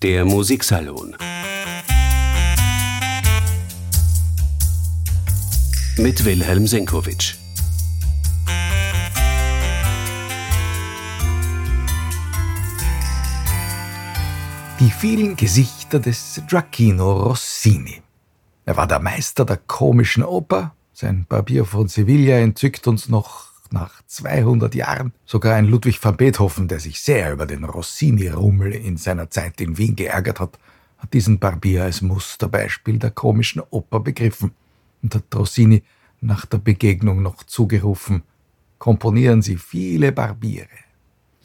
Der Musiksalon mit Wilhelm Senkowitsch. Die vielen Gesichter des Gioacchino Rossini. Er war der Meister der komischen Oper. Sein Barbier von Sevilla entzückt uns noch nach 200 Jahren. Sogar ein Ludwig van Beethoven, der sich sehr über den Rossini-Rummel in seiner Zeit in Wien geärgert hat, hat diesen Barbier als Musterbeispiel der komischen Oper begriffen und hat Rossini nach der Begegnung noch zugerufen, komponieren Sie viele Barbiere.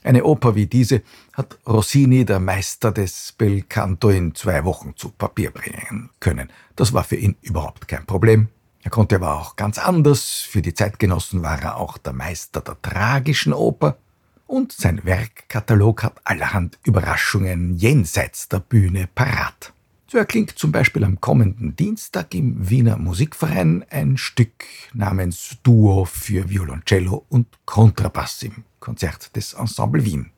Eine Oper wie diese hat Rossini, der Meister des Belcanto, in zwei Wochen zu Papier bringen können. Das war für ihn überhaupt kein Problem. Er konnte aber auch ganz anders. Für die Zeitgenossen war er auch der Meister der tragischen Oper. Und sein Werkkatalog hat allerhand Überraschungen jenseits der Bühne parat. So erklingt zum Beispiel am kommenden Dienstag im Wiener Musikverein ein Stück namens Duo für Violoncello und Kontrabass im Konzert des Ensemble Wien.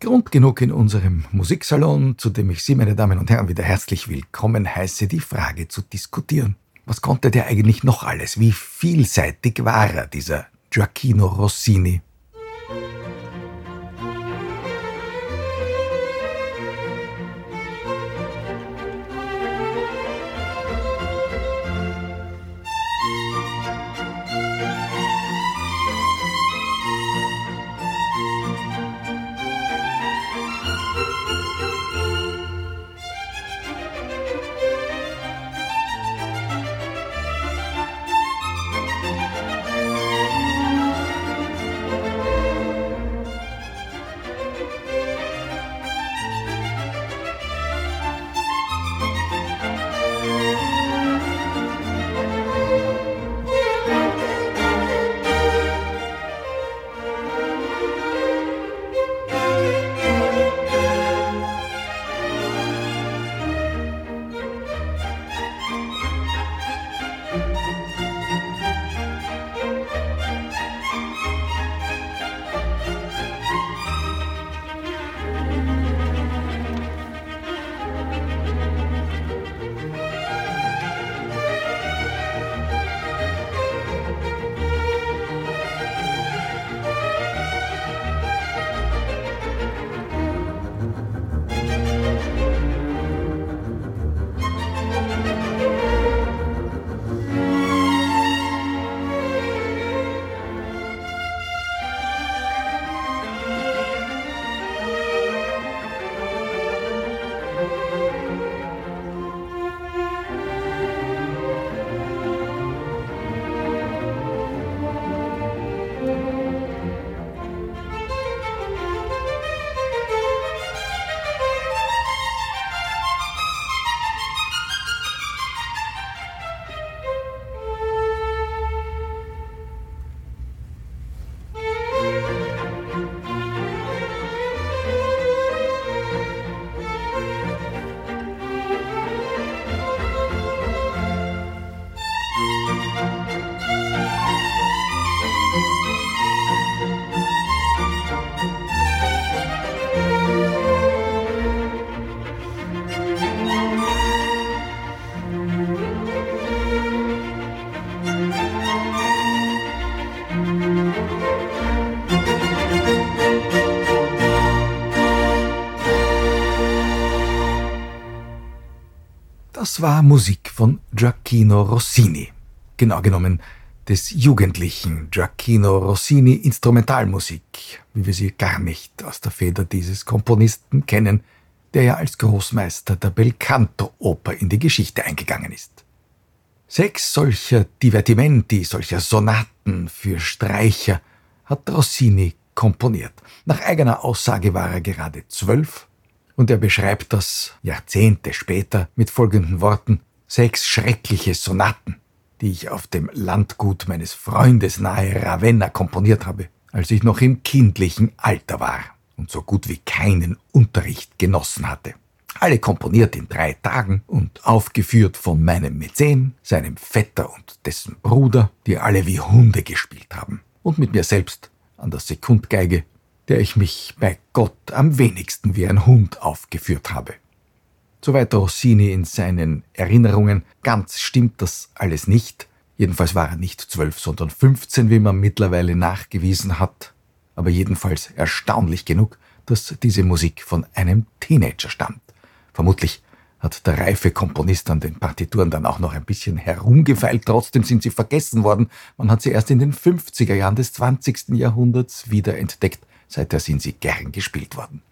Grund genug in unserem Musiksalon, zu dem ich Sie, meine Damen und Herren, wieder herzlich willkommen heiße, die Frage zu diskutieren. Was konnte der eigentlich noch alles? Wie vielseitig war er, dieser Gioacchino Rossini? Das war Musik von Gioacchino Rossini. Genau genommen des jugendlichen Gioacchino Rossini Instrumentalmusik, wie wir sie gar nicht aus der Feder dieses Komponisten kennen, der ja als Großmeister der Belcanto-Oper in die Geschichte eingegangen ist. Sechs solcher Divertimenti, solcher Sonaten für Streicher hat Rossini komponiert. Nach eigener Aussage war er gerade zwölf und er beschreibt das Jahrzehnte später mit folgenden Worten sechs schreckliche Sonaten, die ich auf dem Landgut meines Freundes nahe Ravenna komponiert habe, als ich noch im kindlichen Alter war und so gut wie keinen Unterricht genossen hatte. Alle komponiert in drei Tagen und aufgeführt von meinem Mäzen, seinem Vetter und dessen Bruder, die alle wie Hunde gespielt haben und mit mir selbst an der Sekundgeige der ich mich bei Gott am wenigsten wie ein Hund aufgeführt habe. Soweit Rossini in seinen Erinnerungen, ganz stimmt das alles nicht. Jedenfalls war er nicht zwölf, sondern 15, wie man mittlerweile nachgewiesen hat. Aber jedenfalls erstaunlich genug, dass diese Musik von einem Teenager stammt. Vermutlich hat der reife Komponist an den Partituren dann auch noch ein bisschen herumgefeilt. Trotzdem sind sie vergessen worden. Man hat sie erst in den 50er Jahren des 20. Jahrhunderts wiederentdeckt. Seither sind sie gern gespielt worden.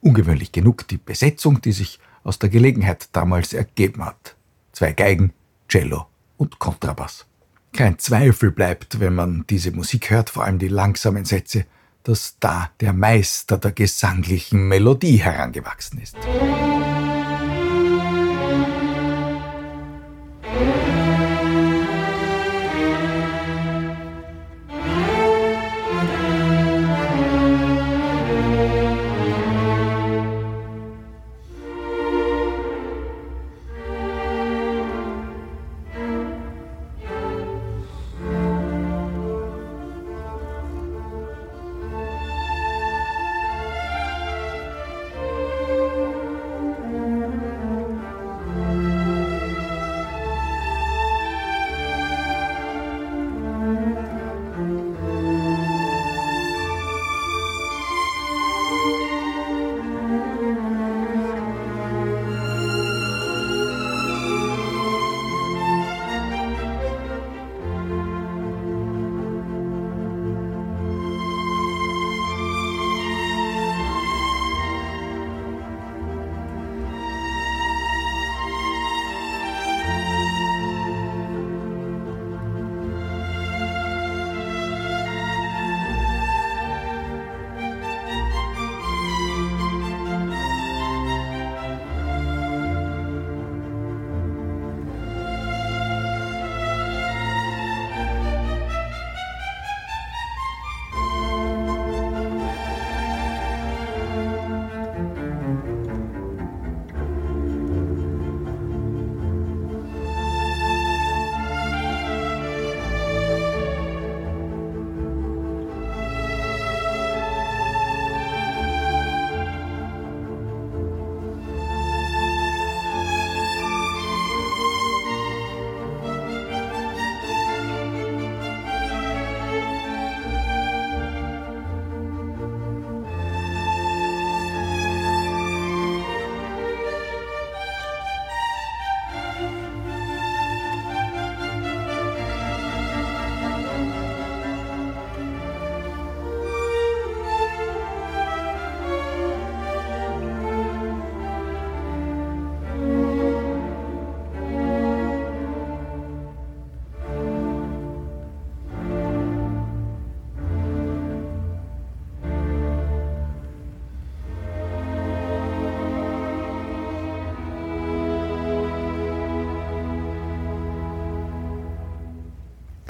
Ungewöhnlich genug die Besetzung, die sich aus der Gelegenheit damals ergeben hat. Zwei Geigen, Cello und Kontrabass. Kein Zweifel bleibt, wenn man diese Musik hört, vor allem die langsamen Sätze, dass da der Meister der gesanglichen Melodie herangewachsen ist.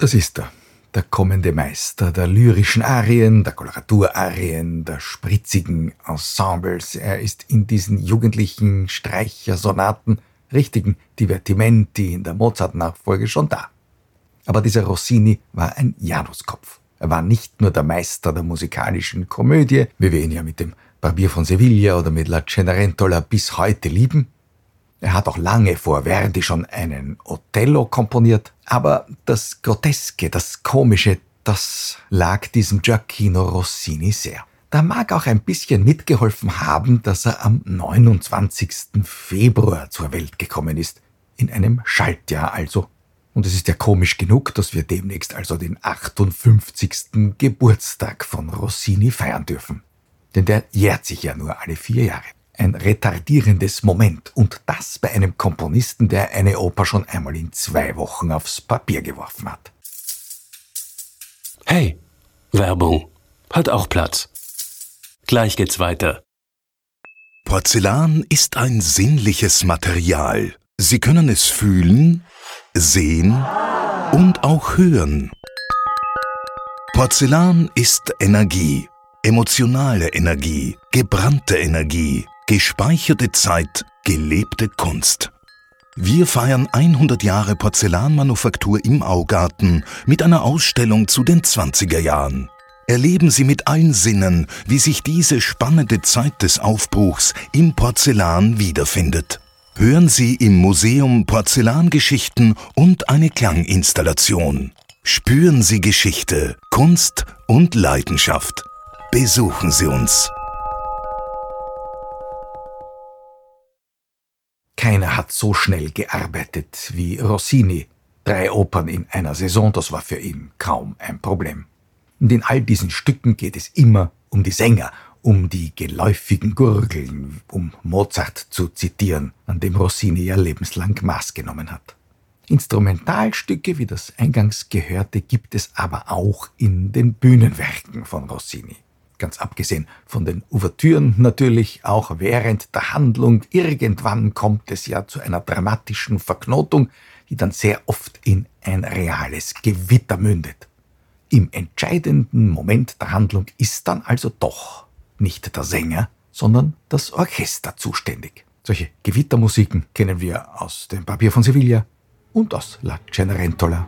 Das ist er, der kommende Meister der lyrischen Arien, der Koloraturarien, der spritzigen Ensembles. Er ist in diesen jugendlichen Streichersonaten, richtigen Divertimenti in der Mozart-Nachfolge schon da. Aber dieser Rossini war ein Januskopf. Er war nicht nur der Meister der musikalischen Komödie, wie wir ihn ja mit dem Barbier von Sevilla oder mit La Cenerentola bis heute lieben, er hat auch lange vor Verdi schon einen Othello komponiert, aber das Groteske, das Komische, das lag diesem Giacchino Rossini sehr. Da mag auch ein bisschen mitgeholfen haben, dass er am 29. Februar zur Welt gekommen ist, in einem Schaltjahr also. Und es ist ja komisch genug, dass wir demnächst also den 58. Geburtstag von Rossini feiern dürfen. Denn der jährt sich ja nur alle vier Jahre ein retardierendes Moment und das bei einem Komponisten, der eine Oper schon einmal in zwei Wochen aufs Papier geworfen hat. Hey, Werbung. Hat auch Platz. Gleich geht's weiter. Porzellan ist ein sinnliches Material. Sie können es fühlen, sehen und auch hören. Porzellan ist Energie, emotionale Energie, gebrannte Energie, Gespeicherte Zeit, gelebte Kunst. Wir feiern 100 Jahre Porzellanmanufaktur im Augarten mit einer Ausstellung zu den 20er Jahren. Erleben Sie mit allen Sinnen, wie sich diese spannende Zeit des Aufbruchs im Porzellan wiederfindet. Hören Sie im Museum Porzellangeschichten und eine Klanginstallation. Spüren Sie Geschichte, Kunst und Leidenschaft. Besuchen Sie uns. Keiner hat so schnell gearbeitet wie Rossini. Drei Opern in einer Saison, das war für ihn kaum ein Problem. Und in all diesen Stücken geht es immer um die Sänger, um die geläufigen Gurgeln, um Mozart zu zitieren, an dem Rossini ja lebenslang Maß genommen hat. Instrumentalstücke, wie das eingangs gehörte, gibt es aber auch in den Bühnenwerken von Rossini. Ganz abgesehen von den Ouvertüren natürlich, auch während der Handlung, irgendwann kommt es ja zu einer dramatischen Verknotung, die dann sehr oft in ein reales Gewitter mündet. Im entscheidenden Moment der Handlung ist dann also doch nicht der Sänger, sondern das Orchester zuständig. Solche Gewittermusiken kennen wir aus dem Papier von Sevilla und aus La Cenerentola.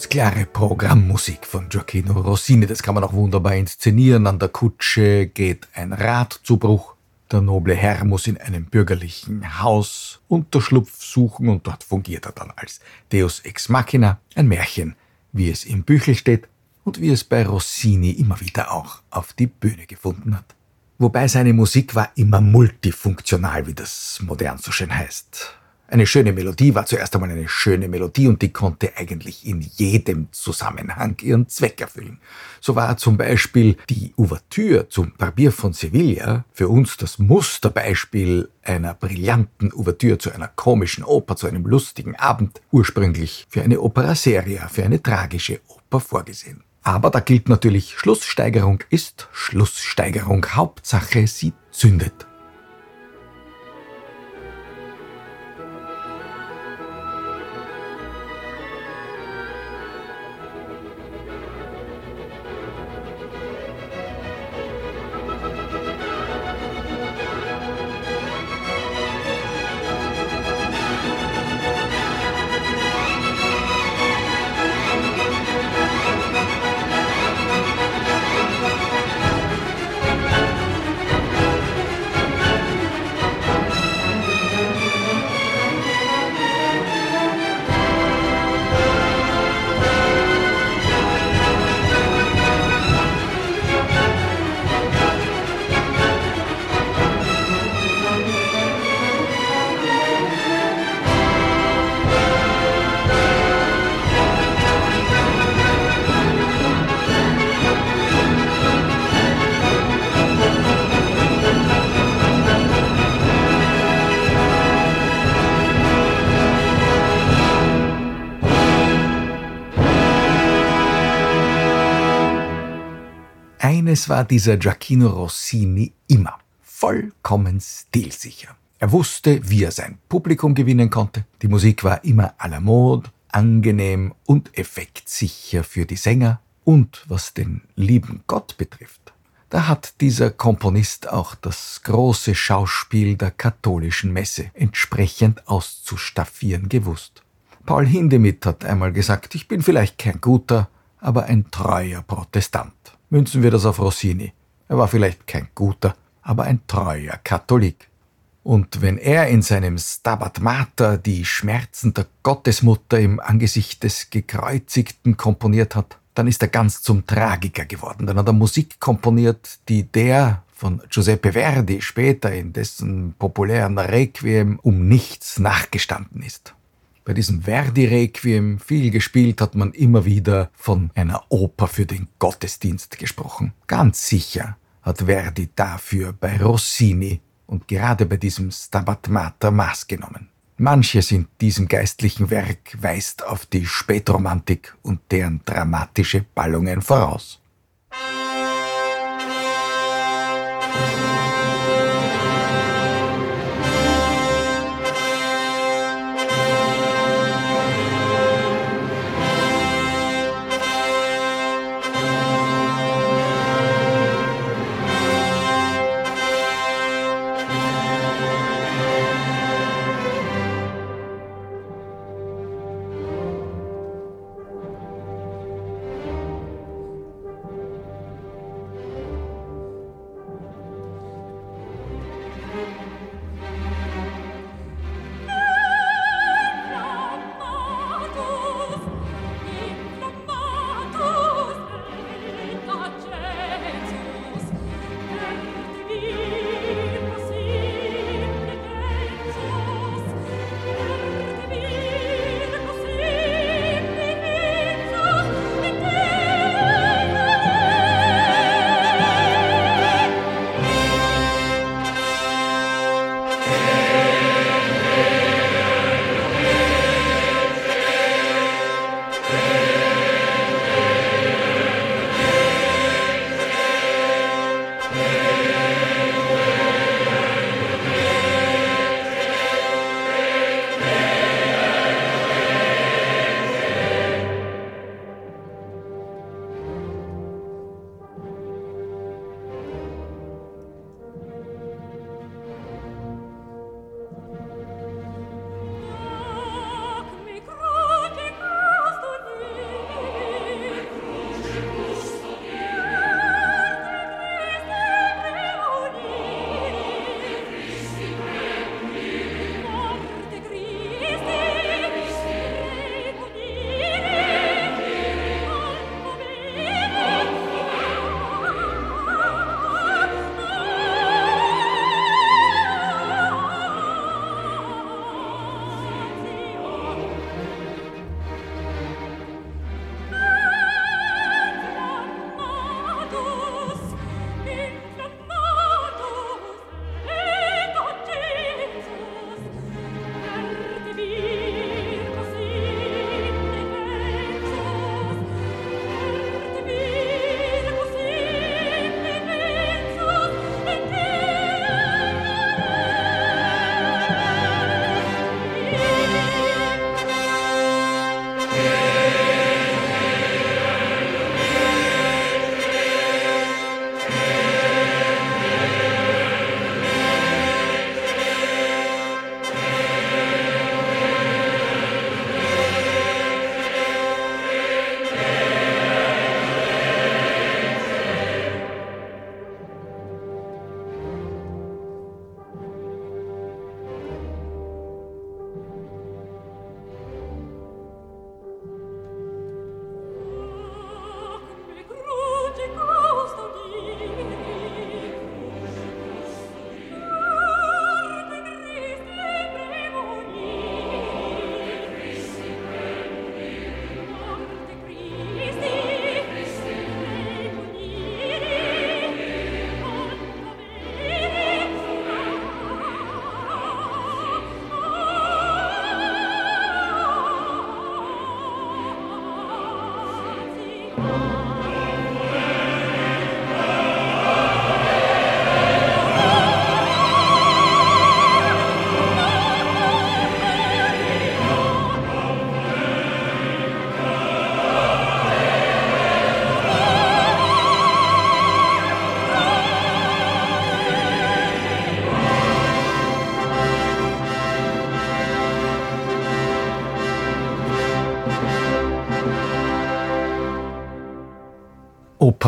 Ganz klare Programmmusik von Gioacchino Rossini. Das kann man auch wunderbar inszenieren. An der Kutsche geht ein Rad zu Bruch. Der noble Herr muss in einem bürgerlichen Haus Unterschlupf suchen und dort fungiert er dann als Deus ex machina, ein Märchen, wie es im Büchel steht und wie es bei Rossini immer wieder auch auf die Bühne gefunden hat. Wobei seine Musik war immer multifunktional, wie das modern so schön heißt. Eine schöne Melodie war zuerst einmal eine schöne Melodie und die konnte eigentlich in jedem Zusammenhang ihren Zweck erfüllen. So war zum Beispiel die Ouvertüre zum Barbier von Sevilla für uns das Musterbeispiel einer brillanten Ouvertüre zu einer komischen Oper, zu einem lustigen Abend, ursprünglich für eine Opera seria, für eine tragische Oper vorgesehen. Aber da gilt natürlich, Schlusssteigerung ist Schlusssteigerung. Hauptsache, sie zündet. War dieser Giacchino Rossini immer vollkommen stilsicher. Er wusste, wie er sein Publikum gewinnen konnte. Die Musik war immer à la mode, angenehm und effektsicher für die Sänger. Und was den lieben Gott betrifft, da hat dieser Komponist auch das große Schauspiel der katholischen Messe entsprechend auszustaffieren gewusst. Paul Hindemith hat einmal gesagt, ich bin vielleicht kein guter, aber ein treuer Protestant. Münzen wir das auf Rossini. Er war vielleicht kein guter, aber ein treuer Katholik. Und wenn er in seinem Stabat Mater die Schmerzen der Gottesmutter im Angesicht des Gekreuzigten komponiert hat, dann ist er ganz zum Tragiker geworden. Dann hat er Musik komponiert, die der von Giuseppe Verdi später in dessen populären Requiem um nichts nachgestanden ist. Bei diesem Verdi-Requiem, viel gespielt, hat man immer wieder von einer Oper für den Gottesdienst gesprochen. Ganz sicher hat Verdi dafür bei Rossini und gerade bei diesem Stabat Mater Maß genommen. Manches in diesem geistlichen Werk weist auf die Spätromantik und deren dramatische Ballungen voraus.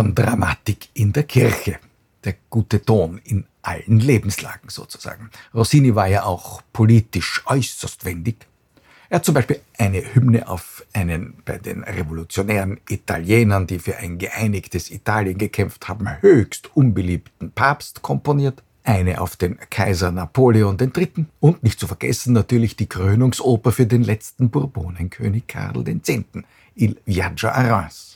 Operndramatik in der Kirche. Der gute Ton in allen Lebenslagen sozusagen. Rossini war ja auch politisch äußerst wendig. Er hat zum Beispiel eine Hymne auf einen bei den revolutionären Italienern, die für ein geeinigtes Italien gekämpft haben, höchst unbeliebten Papst komponiert, eine auf den Kaiser Napoleon III. und nicht zu vergessen natürlich die Krönungsoper für den letzten Bourbonenkönig Karl X., Il Viaggio a Reims.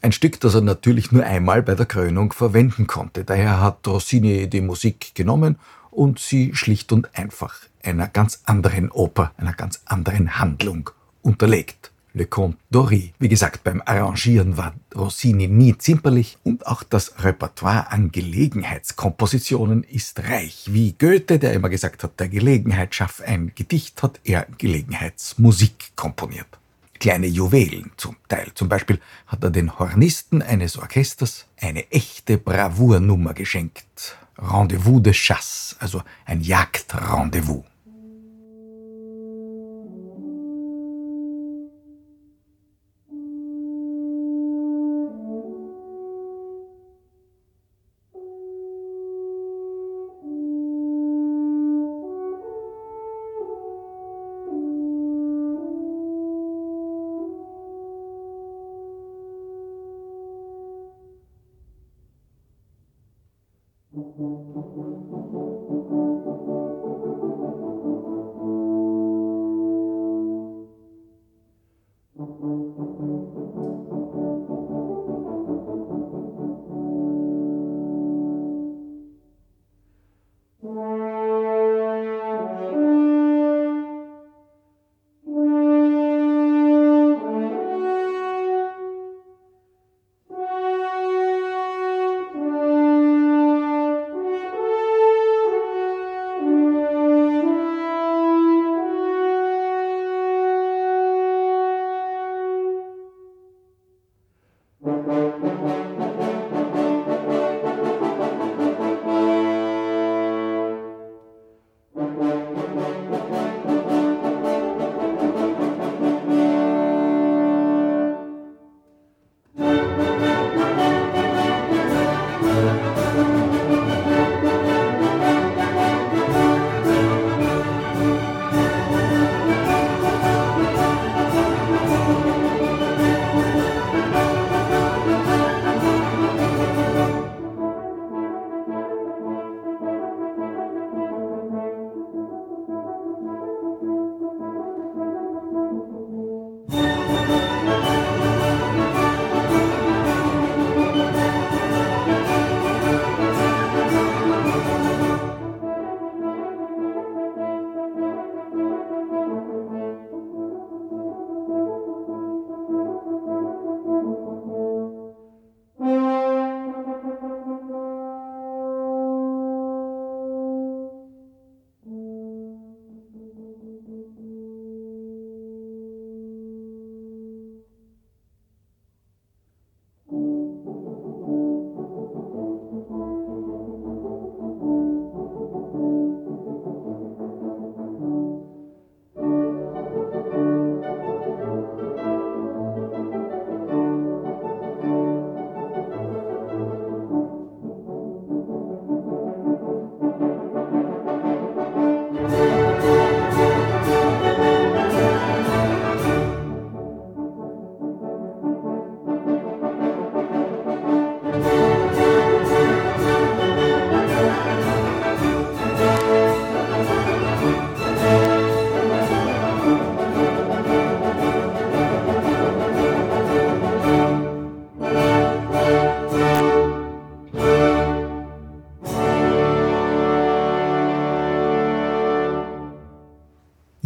Ein Stück, das er natürlich nur einmal bei der Krönung verwenden konnte. Daher hat Rossini die Musik genommen und sie schlicht und einfach einer ganz anderen Oper, einer ganz anderen Handlung unterlegt. Le Comte d'Ory. Wie gesagt, beim Arrangieren war Rossini nie zimperlich und auch das Repertoire an Gelegenheitskompositionen ist reich. Wie Goethe, der immer gesagt hat, der Gelegenheit schafft ein Gedicht, hat er Gelegenheitsmusik komponiert. Kleine Juwelen zum Teil. Zum Beispiel hat er den Hornisten eines Orchesters eine echte Bravournummer geschenkt. Rendezvous de Chasse, also ein Jagdrendezvous.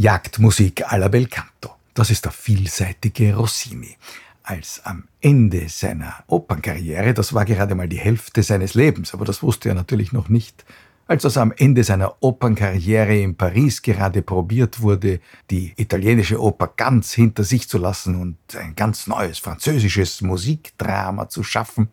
Jagdmusik alla bel canto. Das ist der vielseitige Rossini. Als am Ende seiner Opernkarriere, das war gerade mal die Hälfte seines Lebens, aber das wusste er natürlich noch nicht, als es am Ende seiner Opernkarriere in Paris gerade probiert wurde, die italienische Oper ganz hinter sich zu lassen und ein ganz neues französisches Musikdrama zu schaffen,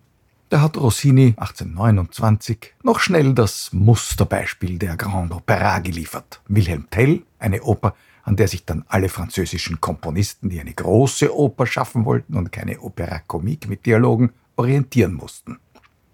da hat Rossini 1829 noch schnell das Musterbeispiel der Grande Opera geliefert. Wilhelm Tell, eine Oper, an der sich dann alle französischen Komponisten, die eine große Oper schaffen wollten und keine Opera comique mit Dialogen, orientieren mussten.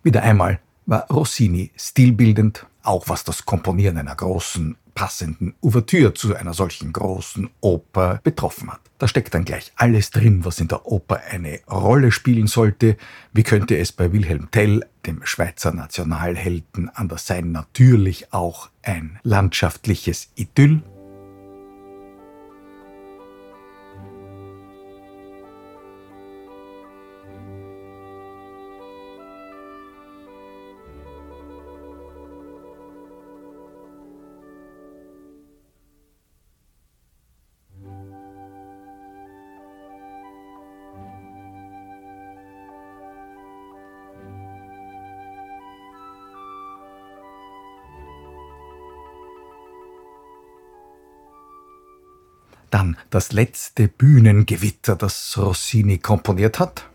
Wieder einmal war Rossini stilbildend, auch was das Komponieren einer großen, passenden Ouvertüre zu einer solchen großen Oper betroffen hat. Da steckt dann gleich alles drin, was in der Oper eine Rolle spielen sollte. Wie könnte es bei Wilhelm Tell, dem Schweizer Nationalhelden, anders sein? Natürlich auch ein landschaftliches Idyll. Dann das letzte Bühnengewitter, das Rossini komponiert hat.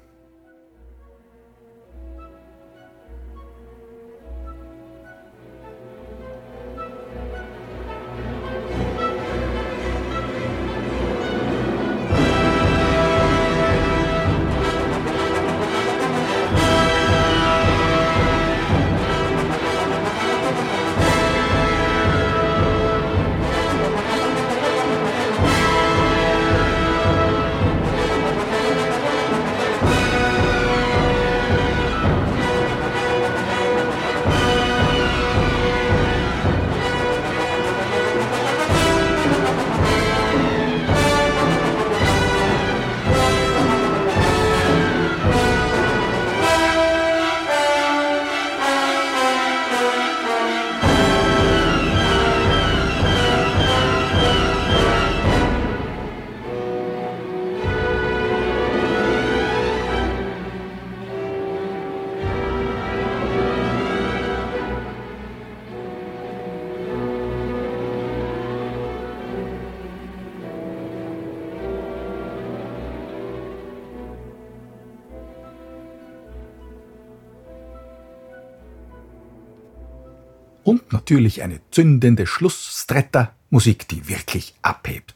Und natürlich eine zündende Schlussstretta, Musik, die wirklich abhebt.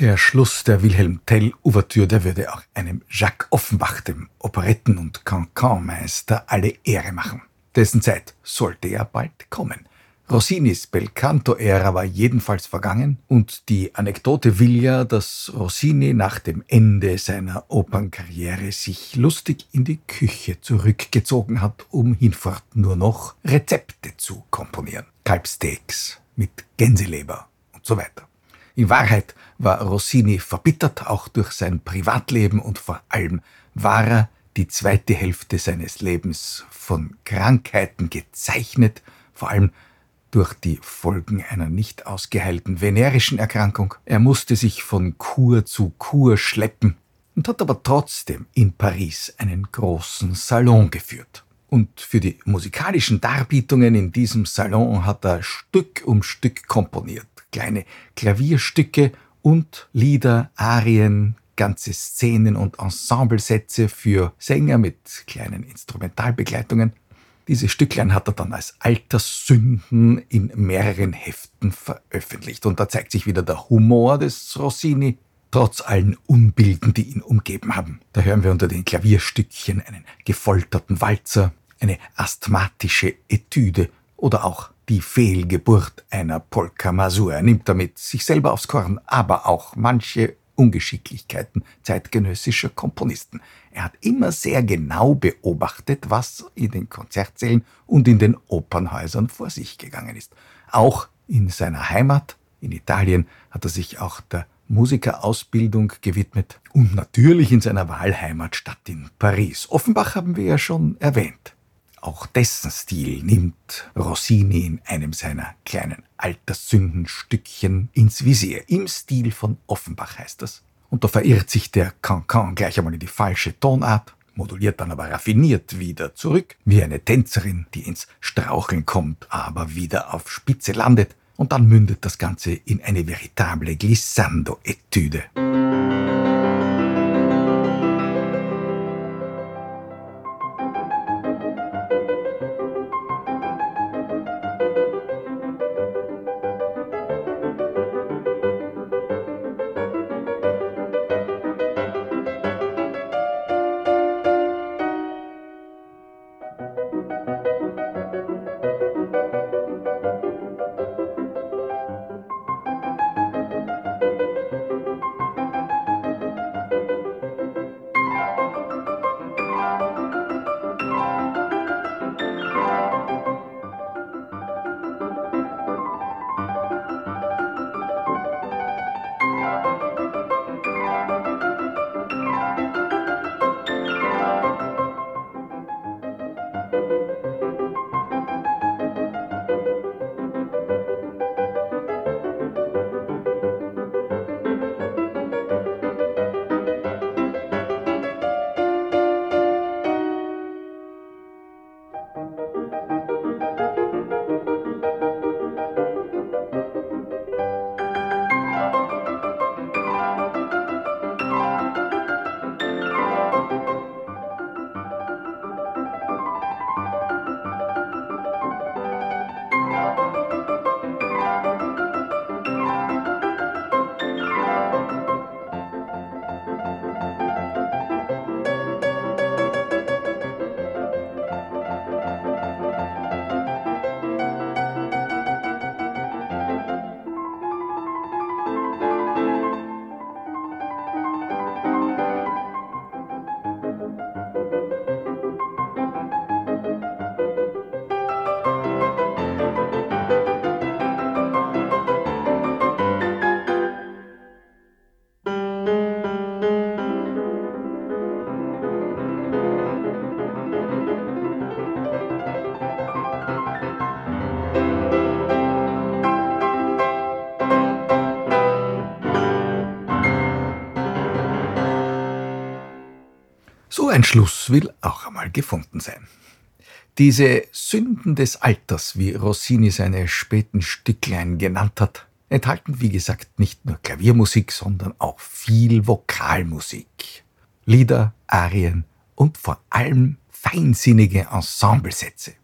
Der Schluss der Wilhelm Tell Ouvertüre, der würde auch einem Jacques Offenbach, dem Operetten- und Cancan-Meister, alle Ehre machen. Dessen Zeit sollte ja bald kommen. Rossinis Belcanto-Ära war jedenfalls vergangen und die Anekdote will ja, dass Rossini nach dem Ende seiner Opernkarriere sich lustig in die Küche zurückgezogen hat, um hinfort nur noch Rezepte zu komponieren. Kalbsteaks mit Gänseleber und so weiter. In Wahrheit war Rossini verbittert, auch durch sein Privatleben und vor allem war er die zweite Hälfte seines Lebens von Krankheiten gezeichnet, vor allem durch die Folgen einer nicht ausgeheilten venerischen Erkrankung. Er musste sich von Kur zu Kur schleppen und hat aber trotzdem in Paris einen großen Salon geführt. Und für die musikalischen Darbietungen in diesem Salon hat er Stück um Stück komponiert kleine Klavierstücke und Lieder, Arien, ganze Szenen und Ensemblesätze für Sänger mit kleinen Instrumentalbegleitungen. Diese Stücklein hat er dann als Alterssünden in mehreren Heften veröffentlicht. Und da zeigt sich wieder der Humor des Rossini, trotz allen Unbilden, die ihn umgeben haben. Da hören wir unter den Klavierstückchen einen gefolterten Walzer, eine asthmatische Etüde oder auch die Fehlgeburt einer Polka Masur. Er nimmt damit sich selber aufs Korn, aber auch manche Ungeschicklichkeiten zeitgenössischer Komponisten. Er hat immer sehr genau beobachtet, was in den Konzertsälen und in den Opernhäusern vor sich gegangen ist. Auch in seiner Heimat, in Italien, hat er sich auch der Musikerausbildung gewidmet und natürlich in seiner Wahlheimatstadt in Paris. Offenbach haben wir ja schon erwähnt. Auch dessen Stil nimmt Rossini in einem seiner kleinen Alterssündenstückchen ins Visier. Im Stil von Offenbach heißt das. Und da verirrt sich der Cancan gleich einmal in die falsche Tonart, moduliert dann aber raffiniert wieder zurück, wie eine Tänzerin, die ins Straucheln kommt, aber wieder auf Spitze landet. Und dann mündet das Ganze in eine veritable Glissando-Etüde. Ein Schluss will auch einmal gefunden sein. Diese Sünden des Alters, wie Rossini seine späten Stücklein genannt hat, enthalten wie gesagt nicht nur Klaviermusik, sondern auch viel Vokalmusik. Lieder, Arien und vor allem feinsinnige Ensemblesätze.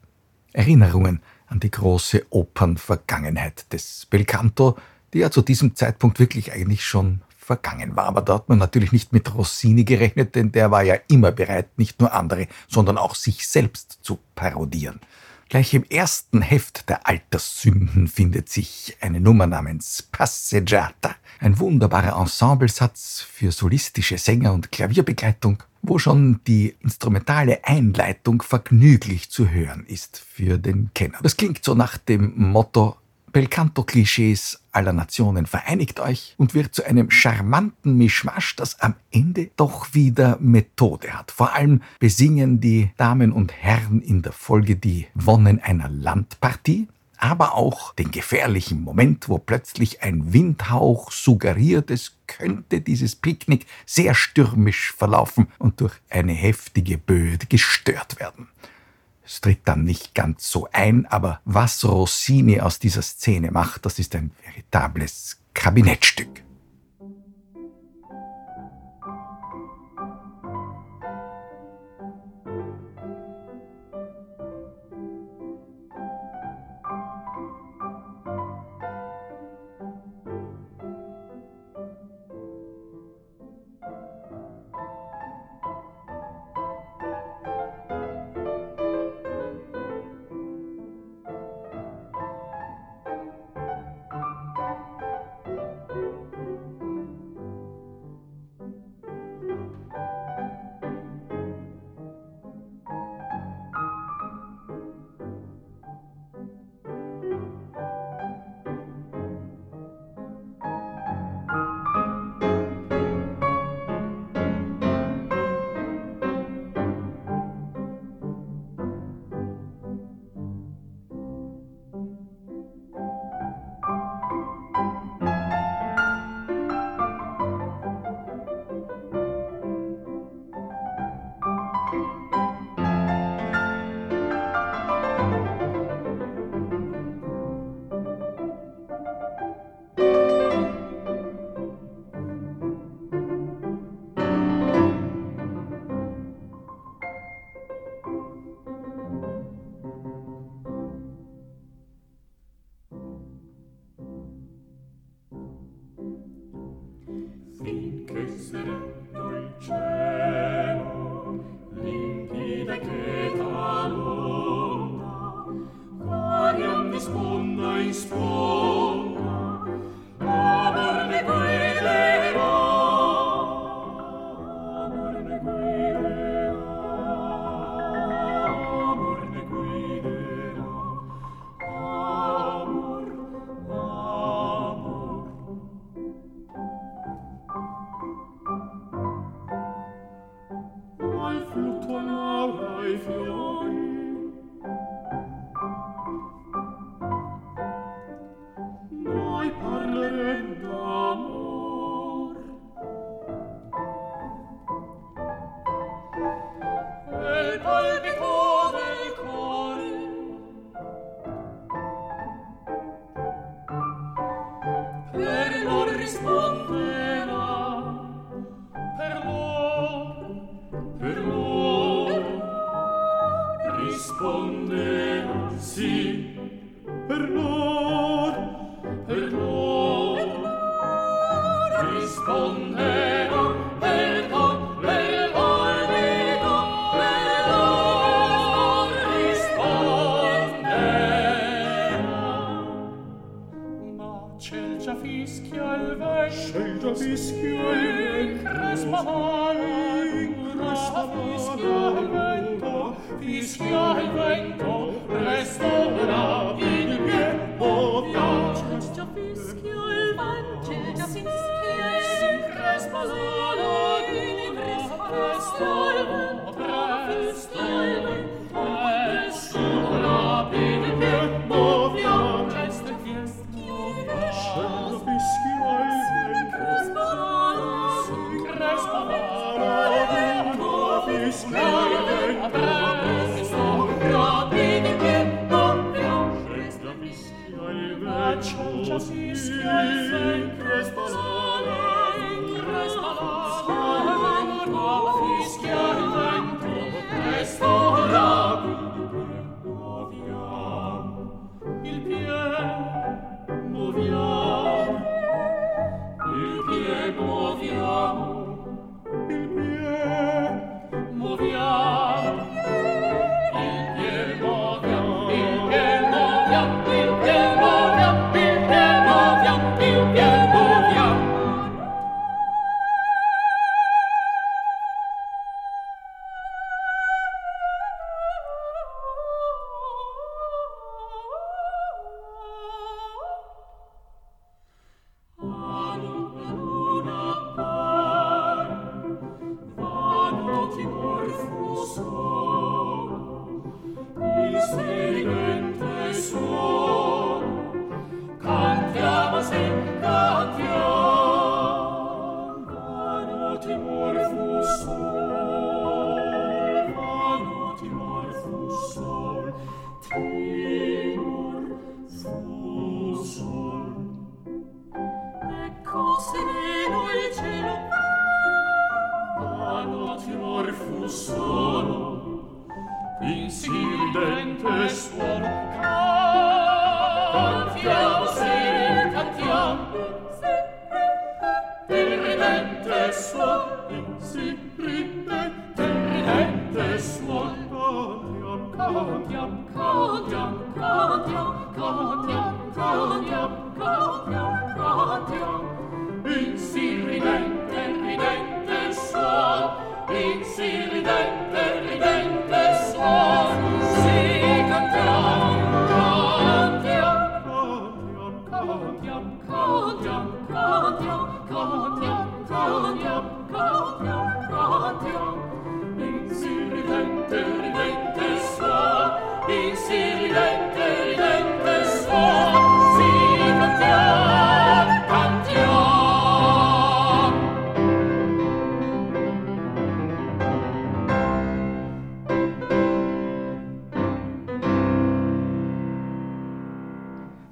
Erinnerungen an die große Opernvergangenheit des Belcanto, die ja zu diesem Zeitpunkt wirklich eigentlich schon vergangen war. Aber da hat man natürlich nicht mit Rossini gerechnet, denn der war ja immer bereit, nicht nur andere, sondern auch sich selbst zu parodieren. Gleich im ersten Heft der Alterssünden findet sich eine Nummer namens Passeggiata, ein wunderbarer Ensemblesatz für solistische Sänger und Klavierbegleitung, wo schon die instrumentale Einleitung vergnüglich zu hören ist für den Kenner. Das klingt so nach dem Motto Belcanto-Klischees aller Nationen vereinigt euch und wird zu einem charmanten Mischmasch, das am Ende doch wieder Methode hat. Vor allem besingen die Damen und Herren in der Folge die Wonnen einer Landpartie, aber auch den gefährlichen Moment, wo plötzlich ein Windhauch suggeriert, es könnte dieses Picknick sehr stürmisch verlaufen und durch eine heftige Böe gestört werden. Es tritt dann nicht ganz so ein, aber was Rossini aus dieser Szene macht, das ist ein veritables Kabinettstück.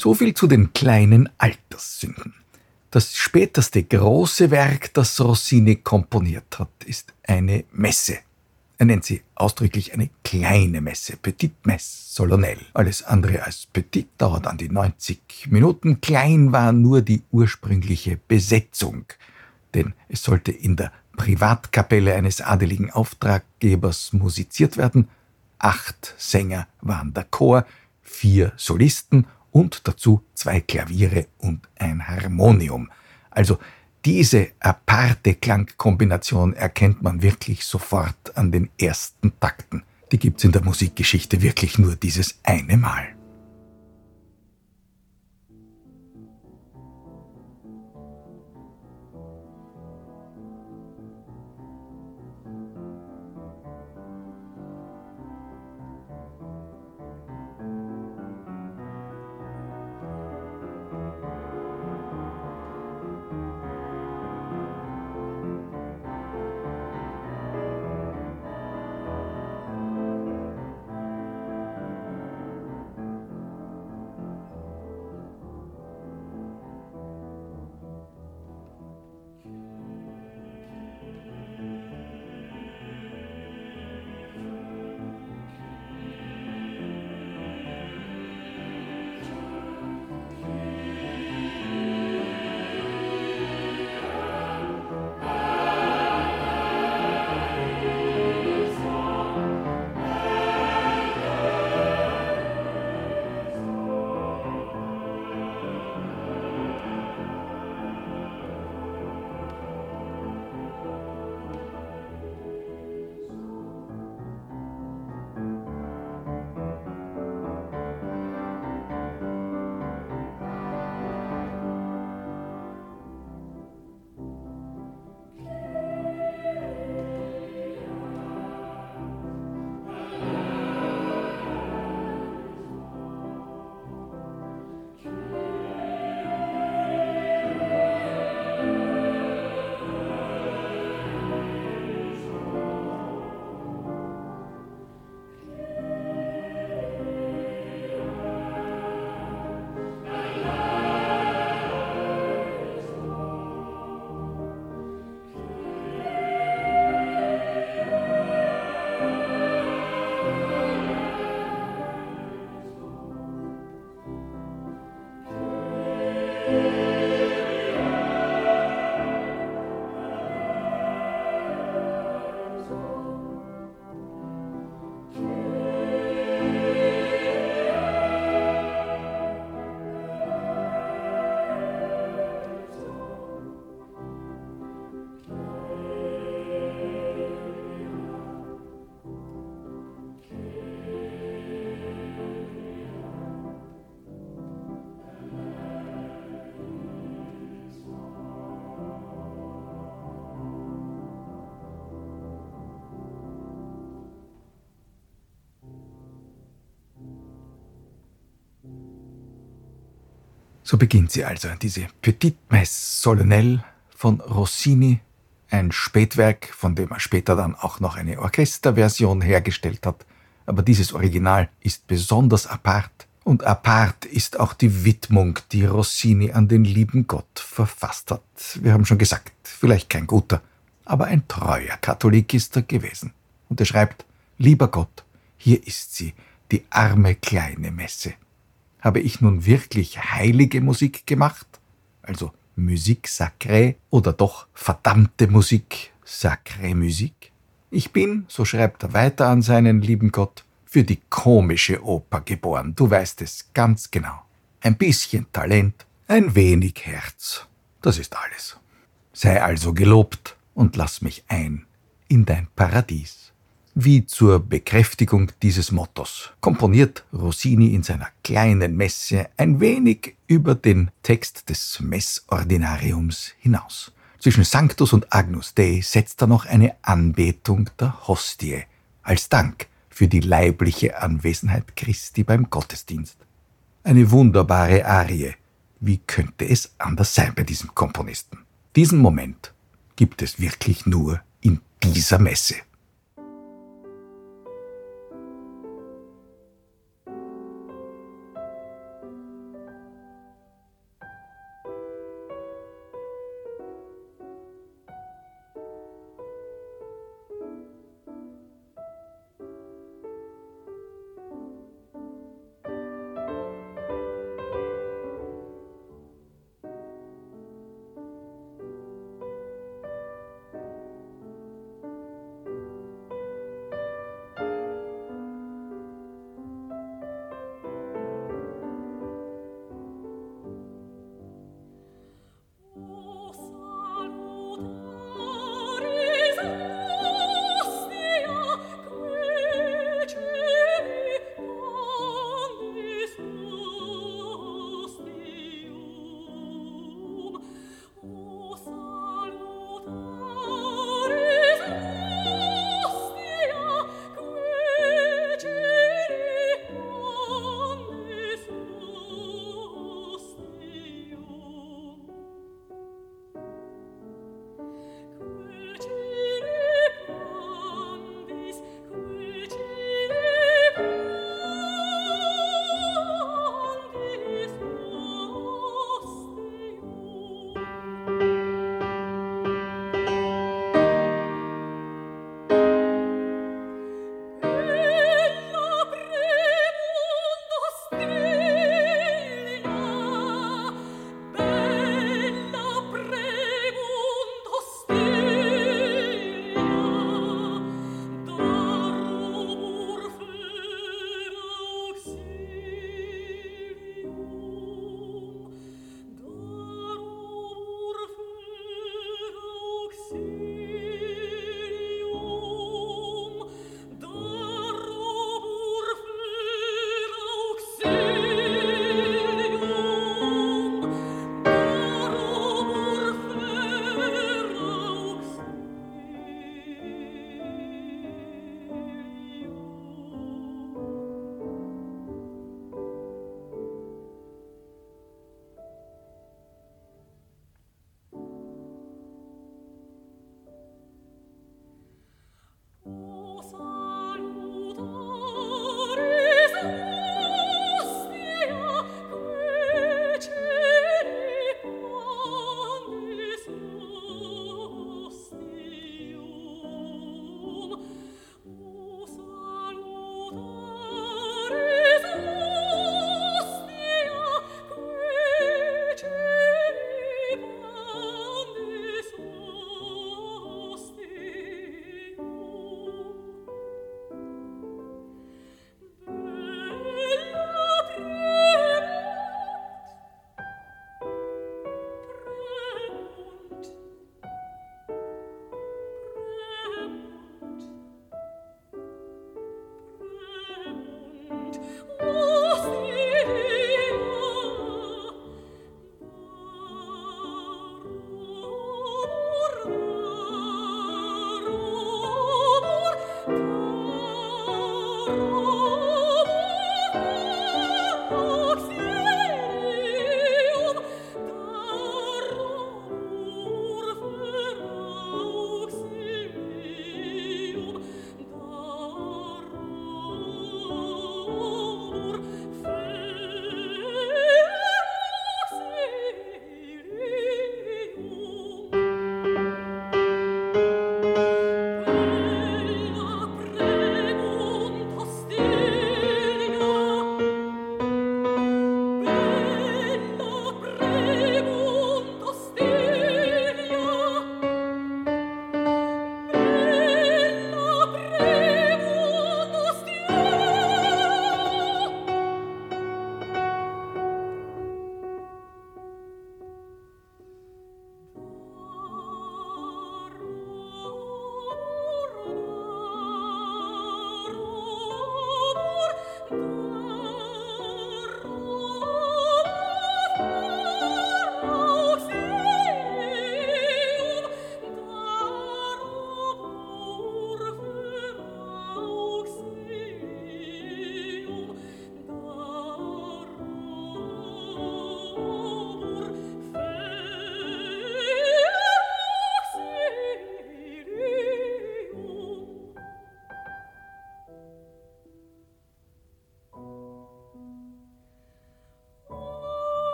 So viel zu den kleinen Alterssünden. Das späteste große Werk, das Rossini komponiert hat, ist eine Messe. Er nennt sie ausdrücklich eine kleine Messe, Petite Messe Solennelle. Alles andere als petit dauert an die 90 Minuten. Klein war nur die ursprüngliche Besetzung, denn es sollte in der Privatkapelle eines adeligen Auftraggebers musiziert werden. Acht Sänger waren der Chor, vier Solisten und dazu zwei Klaviere und ein Harmonium. Also diese aparte Klangkombination erkennt man wirklich sofort an den ersten Takten. Die gibt's in der Musikgeschichte wirklich nur dieses eine Mal. So beginnt sie also, diese Petite Messe Solennelle von Rossini, ein Spätwerk, von dem er später dann auch noch eine Orchesterversion hergestellt hat. Aber dieses Original ist besonders apart. Und apart ist auch die Widmung, die Rossini an den lieben Gott verfasst hat. Wir haben schon gesagt, vielleicht kein guter, aber ein treuer Katholik ist er gewesen. Und er schreibt, lieber Gott, hier ist sie, die arme kleine Messe. Habe ich nun wirklich heilige Musik gemacht? Also Musik sacrée oder doch verdammte Musik, sacrée Musik? Ich bin, so schreibt er weiter an seinen lieben Gott, für die komische Oper geboren, du weißt es ganz genau. Ein bisschen Talent, ein wenig Herz, das ist alles. Sei also gelobt und lass mich ein in dein Paradies. Wie zur Bekräftigung dieses Mottos komponiert Rossini in seiner kleinen Messe ein wenig über den Text des Messordinariums hinaus. Zwischen Sanctus und Agnus Dei setzt er noch eine Anbetung der Hostie als Dank für die leibliche Anwesenheit Christi beim Gottesdienst. Eine wunderbare Arie. Wie könnte es anders sein bei diesem Komponisten? Diesen Moment gibt es wirklich nur in dieser Messe.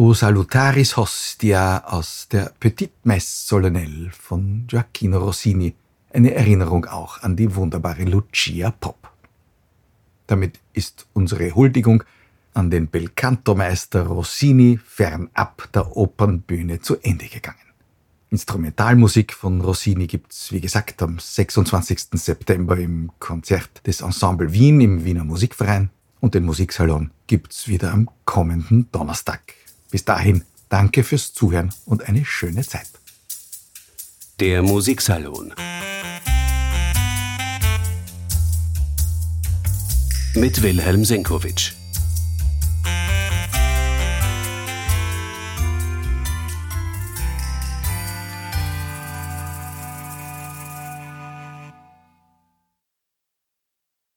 O Salutaris Hostia aus der Petite Messe Solennelle von Gioacchino Rossini, eine Erinnerung auch an die wunderbare Lucia Pop. Damit ist unsere Huldigung an den Belcanto-Meister Rossini fernab der Opernbühne zu Ende gegangen. Instrumentalmusik von Rossini gibt's, wie gesagt, am 26. September im Konzert des Ensemble Wien im Wiener Musikverein und den Musiksalon gibt's wieder am kommenden Donnerstag. Bis dahin, danke fürs Zuhören und eine schöne Zeit. Der Musiksalon mit Wilhelm Senkowitsch.